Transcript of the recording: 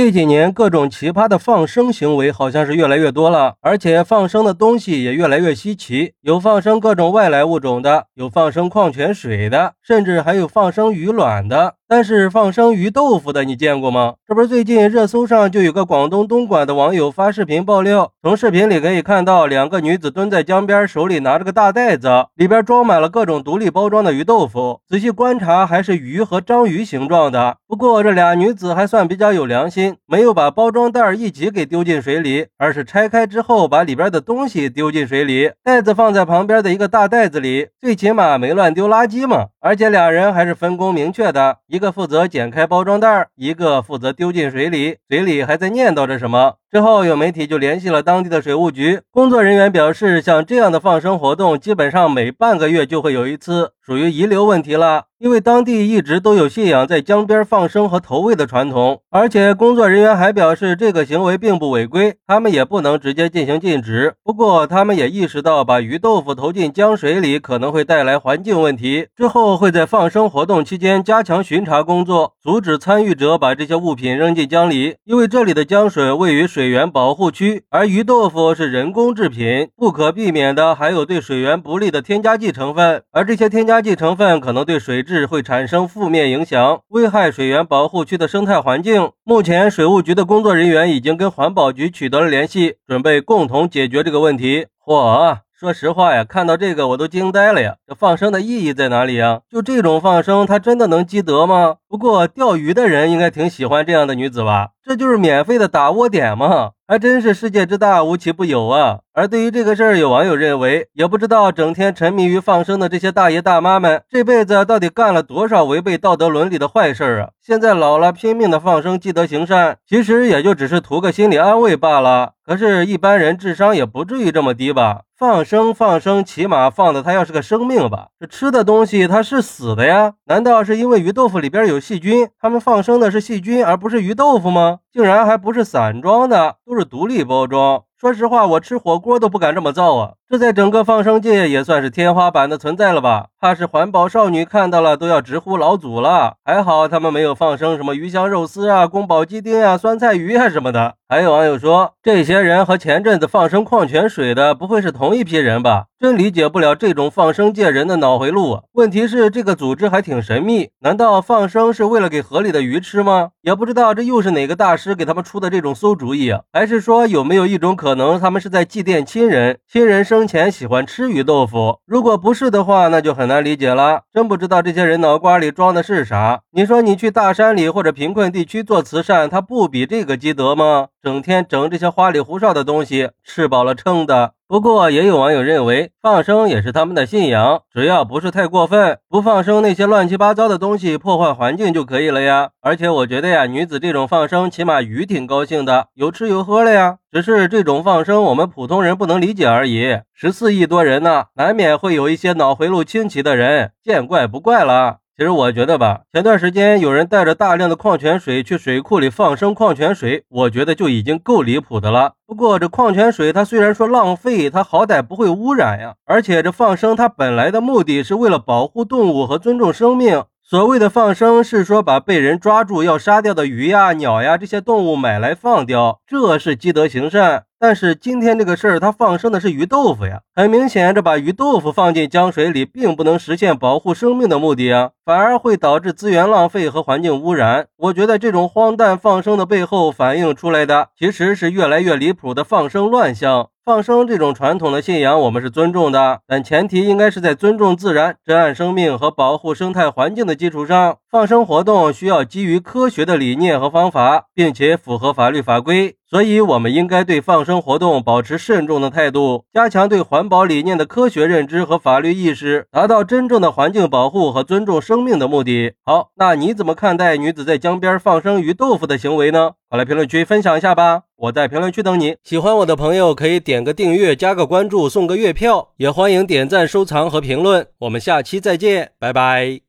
这几年各种奇葩的放生行为好像是越来越多了，而且放生的东西也越来越稀奇，有放生各种外来物种的，有放生矿泉水的，甚至还有放生鱼卵的。但是放生鱼豆腐的你见过吗？这不是最近热搜上就有个广东东莞的网友发视频爆料，从视频里可以看到两个女子蹲在江边，手里拿着个大袋子，里边装满了各种独立包装的鱼豆腐。仔细观察，还是鱼和章鱼形状的。不过这俩女子还算比较有良心，没有把包装袋一起给丢进水里，而是拆开之后把里边的东西丢进水里，袋子放在旁边的一个大袋子里，最起码没乱丢垃圾嘛。而且俩人还是分工明确的，一个负责剪开包装袋，一个负责丢进水里，嘴里还在念叨着什么。之后有媒体就联系了当地的水务局，工作人员表示，像这样的放生活动，基本上每半个月就会有一次，属于遗留问题了。因为当地一直都有信仰在江边放生和投喂的传统，而且工作人员还表示这个行为并不违规，他们也不能直接进行禁止。不过他们也意识到把鱼豆腐投进江水里可能会带来环境问题，之后会在放生活动期间加强巡查工作，阻止参与者把这些物品扔进江里。因为这里的江水位于水水源保护区，而鱼豆腐是人工制品，不可避免的还有对水源不利的添加剂成分，而这些添加剂成分可能对水。质会产生负面影响，危害水源保护区的生态环境。目前，水务局的工作人员已经跟环保局取得了联系，准备共同解决这个问题。嚯！说实话呀，看到这个我都惊呆了呀！这放生的意义在哪里呀？就这种放生，它真的能积德吗？不过钓鱼的人应该挺喜欢这样的女子吧？这就是免费的打窝点嘛！还真是世界之大，无奇不有啊！而对于这个事儿，有网友认为，也不知道整天沉迷于放生的这些大爷大妈们，这辈子到底干了多少违背道德伦理的坏事啊！现在老了，拼命的放生，积德行善，其实也就只是图个心理安慰罢了。可是，一般人智商也不至于这么低吧？放生放生，起码放的它要是个生命吧？这吃的东西它是死的呀？难道是因为鱼豆腐里边有细菌，他们放生的是细菌而不是鱼豆腐吗？竟然还不是散装的，都是独立包装。说实话，我吃火锅都不敢这么造啊！这在整个放生界也算是天花板的存在了吧？怕是环保少女看到了都要直呼老祖了。还好他们没有放生什么鱼香肉丝啊、宫保鸡丁啊、酸菜鱼啊什么的。还有网友说，这些人和前阵子放生矿泉水的不会是同一批人吧？真理解不了这种放生界人的脑回路！问题是这个组织还挺神秘，难道放生是为了给河里的鱼吃吗？也不知道这又是哪个大师给他们出的这种馊主意？还是说有没有一种可能，他们是在祭奠亲人，亲人生前喜欢吃鱼豆腐？如果不是的话，那就很难理解了。真不知道这些人脑瓜里装的是啥？你说你去大山里或者贫困地区做慈善，他不比这个积德吗？整天整这些花里胡哨的东西，吃饱了撑的。不过，也有网友认为放生也是他们的信仰，只要不是太过分，不放生那些乱七八糟的东西，破坏环境就可以了呀。而且我觉得呀，女子这种放生，起码鱼挺高兴的，有吃有喝了呀。只是这种放生，我们普通人不能理解而已。十四亿多人呢，难免会有一些脑回路清奇的人，见怪不怪了。其实我觉得吧，前段时间有人带着大量的矿泉水去水库里放生矿泉水，我觉得就已经够离谱的了。不过这矿泉水它虽然说浪费，它好歹不会污染呀。而且这放生它本来的目的是为了保护动物和尊重生命。所谓的放生是说把被人抓住要杀掉的鱼呀、鸟呀这些动物买来放掉，这是积德行善。但是今天这个事儿，它放生的是鱼豆腐呀，很明显，这把鱼豆腐放进江水里，并不能实现保护生命的目的啊，反而会导致资源浪费和环境污染。我觉得这种荒诞放生的背后，反映出来的其实是越来越离谱的放生乱象。放生这种传统的信仰，我们是尊重的，但前提应该是在尊重自然、珍爱生命和保护生态环境的基础上。放生活动需要基于科学的理念和方法，并且符合法律法规。所以，我们应该对放生活动保持慎重的态度，加强对环保理念的科学认知和法律意识，达到真正的环境保护和尊重生生命的目的。好，那你怎么看待女子在江边放生鱼豆腐的行为呢？快来评论区分享一下吧！我在评论区等你。喜欢我的朋友可以点个订阅、加个关注、送个月票，也欢迎点赞、收藏和评论。我们下期再见，拜拜。